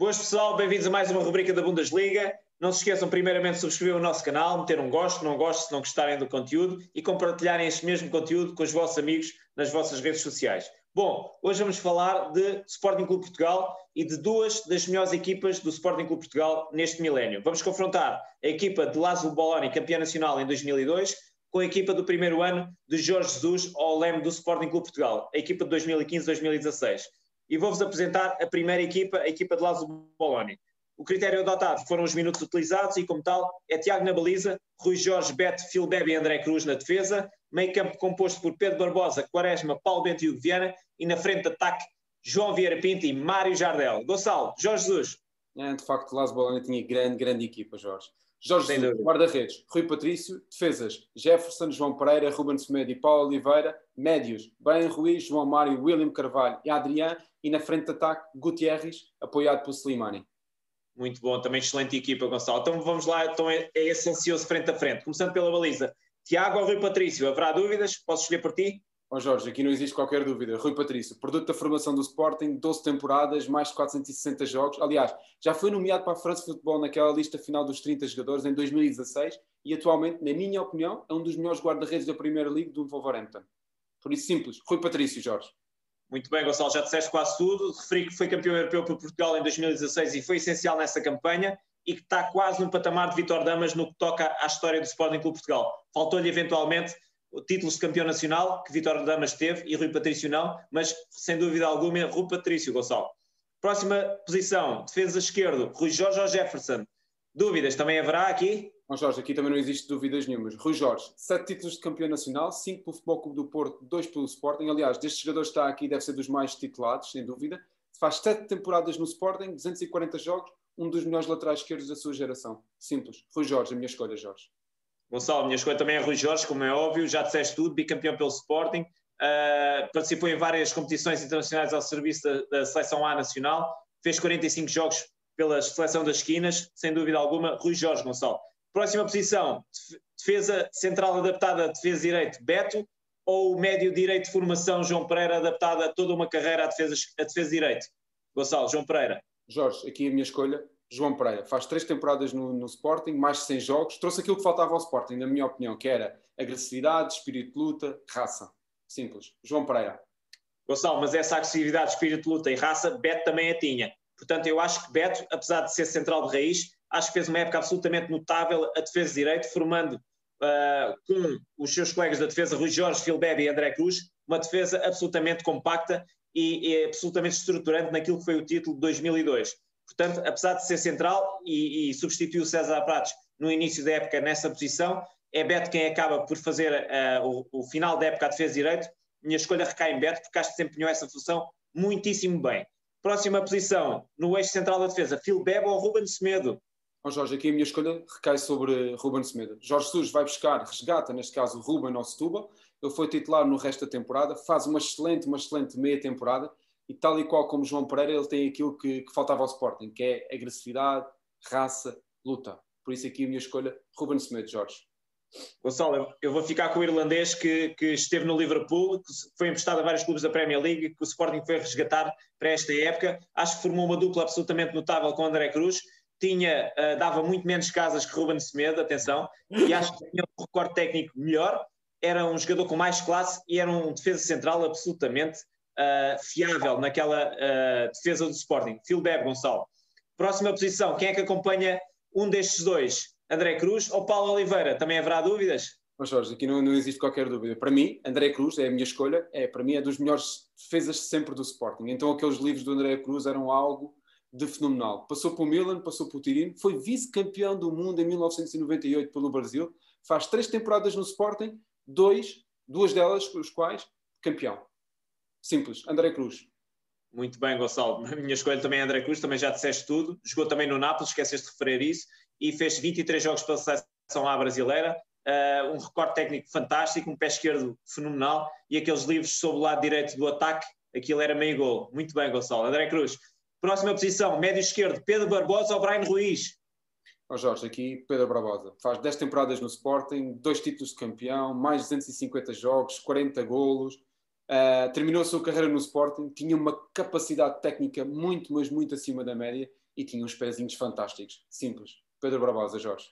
Boas pessoal, bem-vindos a mais uma rubrica da Bundesliga. Não se esqueçam, primeiramente, de subscrever o nosso canal, meter um gosto, não gosto, se não gostarem do conteúdo e compartilharem este mesmo conteúdo com os vossos amigos nas vossas redes sociais. Bom, hoje vamos falar de Sporting Clube Portugal e de duas das melhores equipas do Sporting Clube Portugal neste milénio. Vamos confrontar a equipa de Lázaro Boloni, campeã nacional em 2002, com a equipa do primeiro ano de Jorge Jesus ao leme do Sporting Clube Portugal, a equipa de 2015-2016 e vou-vos apresentar a primeira equipa, a equipa de Lázaro Boloni. O critério adotado foram os minutos utilizados e, como tal, é Tiago na baliza, Rui Jorge, Beto, Filbebe e André Cruz na defesa, meio campo composto por Pedro Barbosa, Quaresma, Paulo Bento e Hugo Viana e na frente de ataque João Vieira Pinto e Mário Jardel. Gonçalo, Jorge Jesus. É, de facto, Lázaro Boloni tinha grande, grande equipa, Jorge. Jorge guarda-redes, Rui Patrício, defesas, Jefferson, João Pereira, Ruben Semedo e Paulo Oliveira, médios, Ben Ruiz, João Mário, William Carvalho e Adrián, e na frente de ataque, Gutierrez, apoiado por Slimani. Muito bom, também excelente equipa, Gonçalo. Então vamos lá, então é, é esse ansioso frente a frente. Começando pela baliza, Tiago ou Rui Patrício, haverá dúvidas? Posso escolher por ti? Ó oh Jorge, aqui não existe qualquer dúvida. Rui Patrício, produto da formação do Sporting, 12 temporadas, mais de 460 jogos. Aliás, já foi nomeado para a França Futebol naquela lista final dos 30 jogadores em 2016 e atualmente, na minha opinião, é um dos melhores guarda-redes da Primeira Liga do Wolverhampton. Por isso, simples. Rui Patrício, Jorge. Muito bem, Gonçalo, já disseste quase tudo. Referi que foi campeão europeu por Portugal em 2016 e foi essencial nessa campanha e que está quase no patamar de Vitor Damas no que toca à história do Sporting Clube Portugal. Faltou-lhe eventualmente títulos de campeão nacional, que Vitório Damas teve, e Rui Patrício não, mas sem dúvida alguma, Rui Patrício, Gonçalo. Próxima posição, defesa esquerdo, Rui Jorge ou Jefferson. Dúvidas também haverá aqui? Bom, Jorge, aqui também não existe dúvidas nenhumas. Rui Jorge, sete títulos de campeão nacional, cinco pelo Futebol Clube do Porto, dois pelo Sporting. Aliás, destes jogadores está aqui, deve ser dos mais titulados, sem dúvida. Faz sete temporadas no Sporting, 240 jogos, um dos melhores laterais esquerdos da sua geração. Simples. Rui Jorge, a minha escolha, Jorge. Gonçalo, minha escolha também é Rui Jorge, como é óbvio, já disseste tudo, bicampeão pelo Sporting, uh, participou em várias competições internacionais ao serviço da, da, Seleção A Nacional, fez 45 jogos pela Seleção das Esquinas, sem dúvida alguma, Rui Jorge Gonçalo. Próxima posição, defesa central adaptada defesa direito, Beto, ou médio direito de formação, João Pereira, adaptada toda uma carreira a defesa, a defesa direito? Gonçalo, João Pereira. Jorge, aqui a minha escolha, João Pereira faz três temporadas no, no, Sporting, mais de 100 jogos, trouxe aquilo que faltava ao Sporting, na minha opinião, que era agressividade, espírito de luta, raça. Simples. João Pereira. Gonçalo, mas essa agressividade, espírito de luta e raça, Beto também a tinha. Portanto, eu acho que Beto, apesar de ser central de raiz, acho que fez uma época absolutamente notável a defesa de direito, formando uh, com os seus colegas da defesa, Rui Jorge, Filbebe e André Cruz, uma defesa absolutamente compacta e, e absolutamente estruturante naquilo que foi o título de 2002. Portanto, apesar de ser central e, e substituiu César Pratos no início da época nessa posição, é Beto quem acaba por fazer uh, o, o, final da época a defesa de direito. Minha escolha recai em Beto, porque acho que desempenhou essa função muitíssimo bem. Próxima posição, no eixo central da defesa, Phil Bebo ou Ruben Semedo? Oh Jorge, aqui a minha escolha recai sobre Ruben Semedo. Jorge Jesus vai buscar, resgata, neste caso, Ruben ao Setúbal. Ele foi titular no resto da temporada, faz uma excelente, uma excelente meia temporada e tal e qual como João Pereira, ele tem aquilo que, que faltava ao Sporting, que é agressividade, raça, luta. Por isso aqui a minha escolha, Ruben Semedo, Jorge. Gonçalo, eu vou ficar com o irlandês que, que, esteve no Liverpool, que foi emprestado a vários clubes da Premier League, que o Sporting foi resgatar para esta época. Acho que formou uma dupla absolutamente notável com o André Cruz. Tinha, uh, dava muito menos casas que Ruben Semedo, atenção, e acho que tinha um recorde técnico melhor. Era um jogador com mais classe e era um defesa central absolutamente uh, fiável naquela uh, defesa do Sporting. Phil Beb, Gonçalo. Próxima posição, quem é que acompanha um destes dois? André Cruz ou Paulo Oliveira? Também haverá dúvidas? Mas Jorge, aqui não, não, existe qualquer dúvida. Para mim, André Cruz é a minha escolha, é, para mim é dos melhores defesas sempre do Sporting. Então aqueles livros do André Cruz eram algo de fenomenal. Passou pelo Milan, passou pelo Tirino, foi vice-campeão do mundo em 1998 pelo Brasil, faz três temporadas no Sporting, dois, duas delas, os quais campeão. Simples. André Cruz. Muito bem, Gonçalo. A minha escolha também é André Cruz, também já disseste tudo. Jogou também no Nápoles, esqueceste de referir isso, e fez 23 jogos pela seleção à brasileira. Uh, um recorde técnico fantástico, um pé esquerdo fenomenal e aqueles livros sobre o lado direito do ataque, aquilo era meio gol. Muito bem, Gonçalo. André Cruz. Próxima posição, médio esquerdo, Pedro Barbosa ou Brian Ruiz? Oh Jorge, aqui Pedro Barbosa. Faz 10 temporadas no Sporting, dois títulos de campeão, mais de 250 jogos, 40 golos Uh, terminou a sua carreira no Sporting, tinha uma capacidade técnica muito, mas muito acima da média e tinha uns pezinhos fantásticos, simples. Pedro Barbosa, Jorge.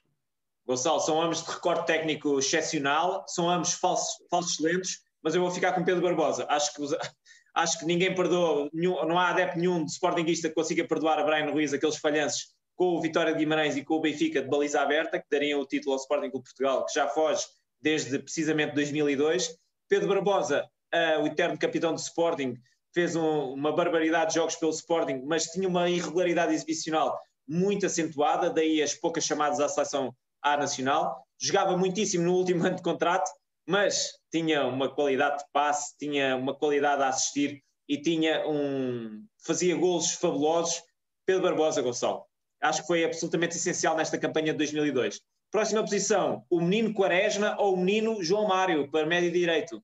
Gonçalo, são ambos de recorde técnico excepcional, são ambos falsos, falsos lentos, mas eu vou ficar com Pedro Barbosa. Acho que, acho que ninguém perdoa, não há adepto nenhum de Sportingista que consiga perdoar a Brian Ruiz aqueles falhanços com o Vitória de Guimarães e com o Benfica de baliza aberta, que dariam o título ao Sporting Clube Portugal, que já foge desde precisamente 2002. Pedro Barbosa, uh, o eterno capitão do Sporting, fez um, uma barbaridade de jogos pelo Sporting, mas tinha uma irregularidade exibicional muito acentuada, daí as poucas chamadas à seleção A nacional. Jogava muitíssimo no último ano de contrato, mas tinha uma qualidade de passe, tinha uma qualidade a assistir e tinha um fazia golos fabulosos. Pedro Barbosa Gonçalo. Acho que foi absolutamente essencial nesta campanha de 2002. Próxima posição, o menino Quaresma ou o menino João Mário, para médio direito.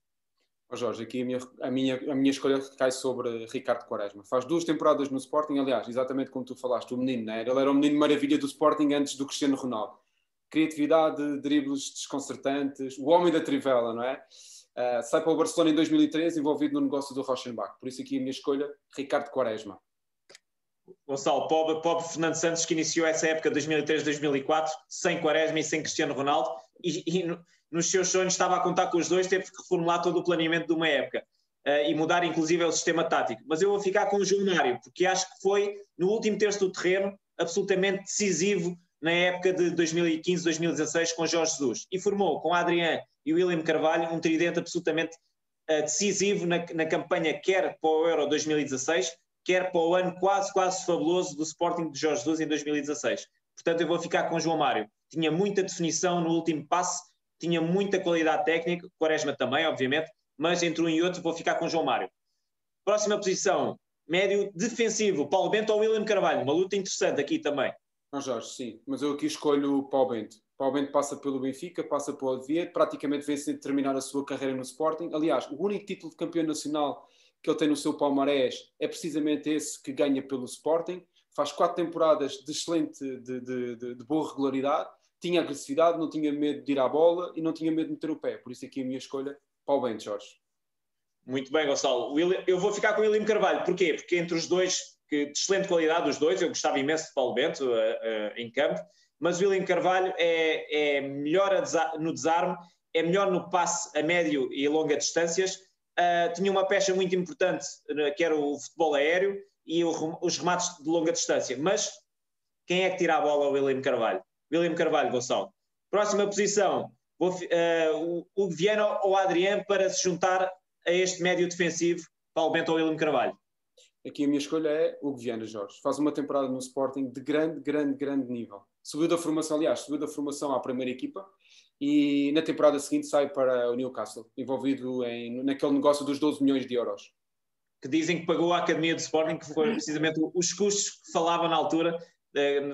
Oh Jorge, aqui a minha, a, minha, a minha escolha cai sobre Ricardo Quaresma. Faz duas temporadas no Sporting, aliás, exatamente como tu falaste, o menino, né? ele era o menino maravilha do Sporting antes do Cristiano Ronaldo. Criatividade, dribles desconcertantes, o homem da trivela, não é? Uh, sai para o Barcelona em 2013, envolvido no negócio do Rochenbach. Por isso aqui a minha escolha, Ricardo Quaresma. Gonçalo, pobre, pobre Fernando Santos que iniciou essa época 2003-2004 sem Quaresma e sem Cristiano Ronaldo e, e nos seus sonhos estava a contar com os dois, teve que reformular todo o planeamento de uma época uh, e mudar inclusive o sistema tático. Mas eu vou ficar com o João Mário, porque acho que foi no último terço do terreno absolutamente decisivo na época de 2015-2016 com Jorge Jesus e formou com Adriano e William Carvalho um tridente absolutamente uh, decisivo na, na campanha quer para o Euro 2016 quer para o ano quase, quase fabuloso do Sporting de Jorge Jesus em 2016. Portanto, eu vou ficar com o João Mário. Tinha muita definição no último passe tinha muita qualidade técnica, Quaresma também, obviamente, mas entre um e outro vou ficar com João Mário. Próxima posição, médio defensivo, Paulo Bento ou William Carvalho, uma luta interessante aqui também. Não, Jorge, sim, mas eu aqui escolho o Paulo Bento. Paulo Bento passa pelo Benfica, passa pelo Oviedo, praticamente vem sem terminar a sua carreira no Sporting. Aliás, o único título de campeão nacional que ele tem no seu palmarés é precisamente esse que ganha pelo Sporting. Faz quatro temporadas de excelente, de, de, de, de boa regularidade tinha agressividade, não tinha medo de ir à bola e não tinha medo de meter o pé. Por isso aqui a minha escolha, para o bem, Jorge. Muito bem, Gonçalo. Eu vou ficar com o William Carvalho. Porquê? Porque entre os dois, que, de excelente qualidade, os dois, eu gostava imenso de Paulo Bento uh, uh, em campo, mas o William Carvalho é, é melhor no desarme, é melhor no passe a médio e longa distâncias. Uh, tinha uma pecha muito importante, que era o futebol aéreo e o, os remates de longa distância. Mas quem é que tira a bola ao William Carvalho? William Carvalho, Gonçalo. Próxima posição, vou, uh, o Viana ou Adriano para se juntar a este médio defensivo, Paulo Bento ou William Carvalho? Aqui a minha escolha é o Viana, Jorge. Faz uma temporada no Sporting de grande, grande, grande nível. Subiu da formação, aliás, subiu da formação à primeira equipa e na temporada seguinte sai para o Newcastle, envolvido em, naquele negócio dos 12 milhões de euros. Que dizem que pagou a academia do Sporting, que foram precisamente os custos que falavam na altura,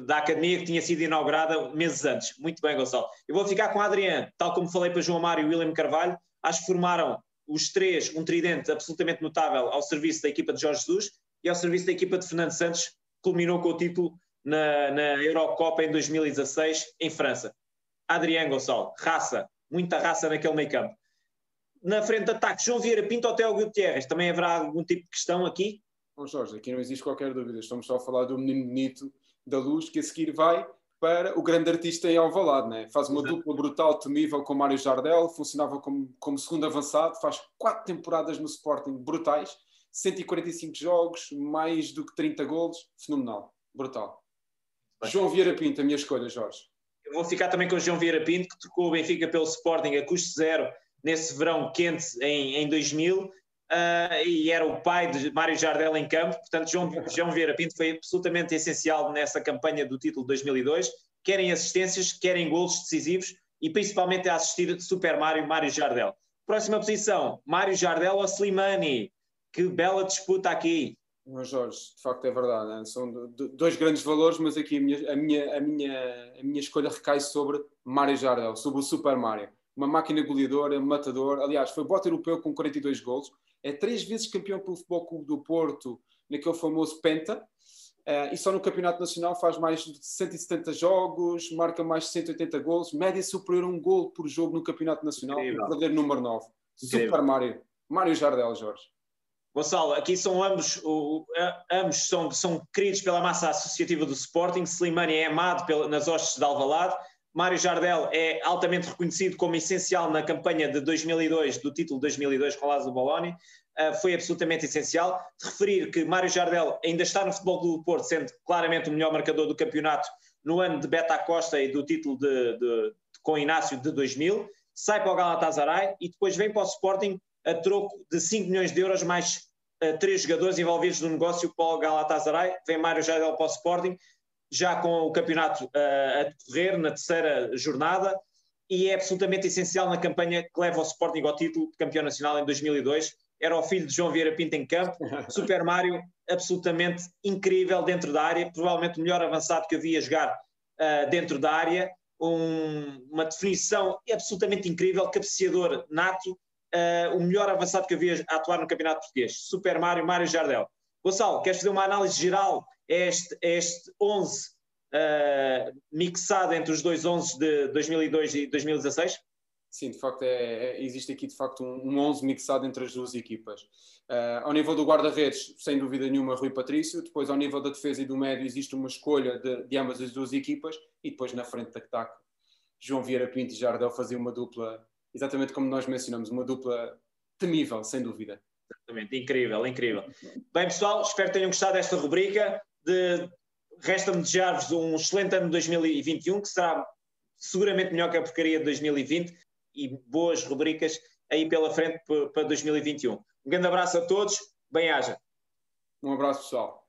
da academia que tinha sido inaugurada meses antes. Muito bem, Gonçalo. Eu vou ficar com Adriano, tal como falei para João Mário e William Carvalho. Acho que formaram os três um tridente absolutamente notável ao serviço da equipa de Jorge Jesus e ao serviço da equipa de Fernando Santos, culminou com o título na, na Eurocopa em 2016 em França. Adriano Gonçalo, raça, muita raça naquele meio campo. Na frente de ataque, João Vieira Pinto ou Théo Gutierrez, também haverá algum tipo de questão aqui? Bom, Jorge, aqui não existe qualquer dúvida, estamos só a falar do menino bonito da luz que a seguir vai para o grande artista em Alvalade, né? faz uma Exato. dupla brutal, temível com Mário Jardel, funcionava como, como segundo avançado, faz quatro temporadas no Sporting brutais, 145 jogos, mais do que 30 golos, fenomenal, brutal. Bem. João Vieira Pinto, a minha escolha, Jorge. Eu vou ficar também com o João Vieira Pinto, que trocou o Benfica pelo Sporting a custo zero nesse verão quente em, em 2000 uh, e era o pai de Mário Jardel em campo, portanto João, João Vieira Pinto foi absolutamente essencial nessa campanha do título de 2002, querem assistências, querem golos decisivos e principalmente a assistir Super Mário, Mário Jardel. Próxima posição, Mário Jardel ou Slimani, que bela disputa aqui. Não, Jorge, de facto é verdade, né? são dois grandes valores, mas aqui a minha, a, minha, a, minha, a minha escolha recai sobre Mário Jardel, sobre o Super Mário. Uma máquina goleadora, matador, aliás, foi bota europeu com 42 gols, é três vezes campeão pelo Futebol Clube do Porto, naquele famoso Penta, uh, e só no Campeonato Nacional faz mais de 170 jogos, marca mais de 180 gols, média superior a um gol por jogo no Campeonato Nacional, o verdadeiro número 9. Incrível. Super Mário. Mário Jardel, Jorge. Gonçalo, aqui são ambos, o, ambos são, são queridos pela massa associativa do Sporting. Slimani é amado pela, nas hostes de Alvalade. Mário Jardel é altamente reconhecido como essencial na campanha de 2002, do título de 2002 com Lázaro Boloni. Uh, foi absolutamente essencial. De referir que Mário Jardel ainda está no futebol do Porto, sendo claramente o melhor marcador do campeonato no ano de Beta Costa e do título de, de, de, com Inácio de 2000. Sai para o Galatasaray e depois vem para o Sporting a troco de 5 milhões de euros, mais uh, três jogadores envolvidos no negócio para o Galatasaray. Vem Mário Jardel para o Sporting, já com o campeonato uh, a decorrer na terceira jornada, e é absolutamente essencial na campanha que leva o Sporting ao título de campeão nacional em 2002. Era o filho de João Vieira Pinto em campo. Super Mário, absolutamente incrível dentro da área, provavelmente o melhor avançado que eu vi a jogar uh, dentro da área. Um, uma definição absolutamente incrível, cabeceador nato, uh, o melhor avançado que havia a atuar no Campeonato Português. Super Mário, Mário Jardel. Gonçalo, queres fazer uma análise geral este, este 11 uh, eh, mixado entre os dois 11 de 2002 e 2016? Sim, de facto, é, é, existe aqui de facto um, um 11 mixado entre as duas equipas. Uh, ao nível do guarda-redes, sem dúvida nenhuma, Rui Patrício. Depois, ao nível da defesa e do médio, existe uma escolha de, de ambas as duas equipas. E depois, na frente ataque, João Vieira Pinto e Jardel faziam uma dupla exatamente como nós mencionamos, uma dupla temível, sem dúvida. Exatamente, incrível, incrível. Bem, pessoal, espero que tenham gostado desta rubrica. De... Resta-me desejar-vos um excelente ano de 2021, que será seguramente melhor que a porcaria de 2020 e boas rubricas aí pela frente para 2021. Um grande abraço a todos, bem-haja. Um abraço, pessoal.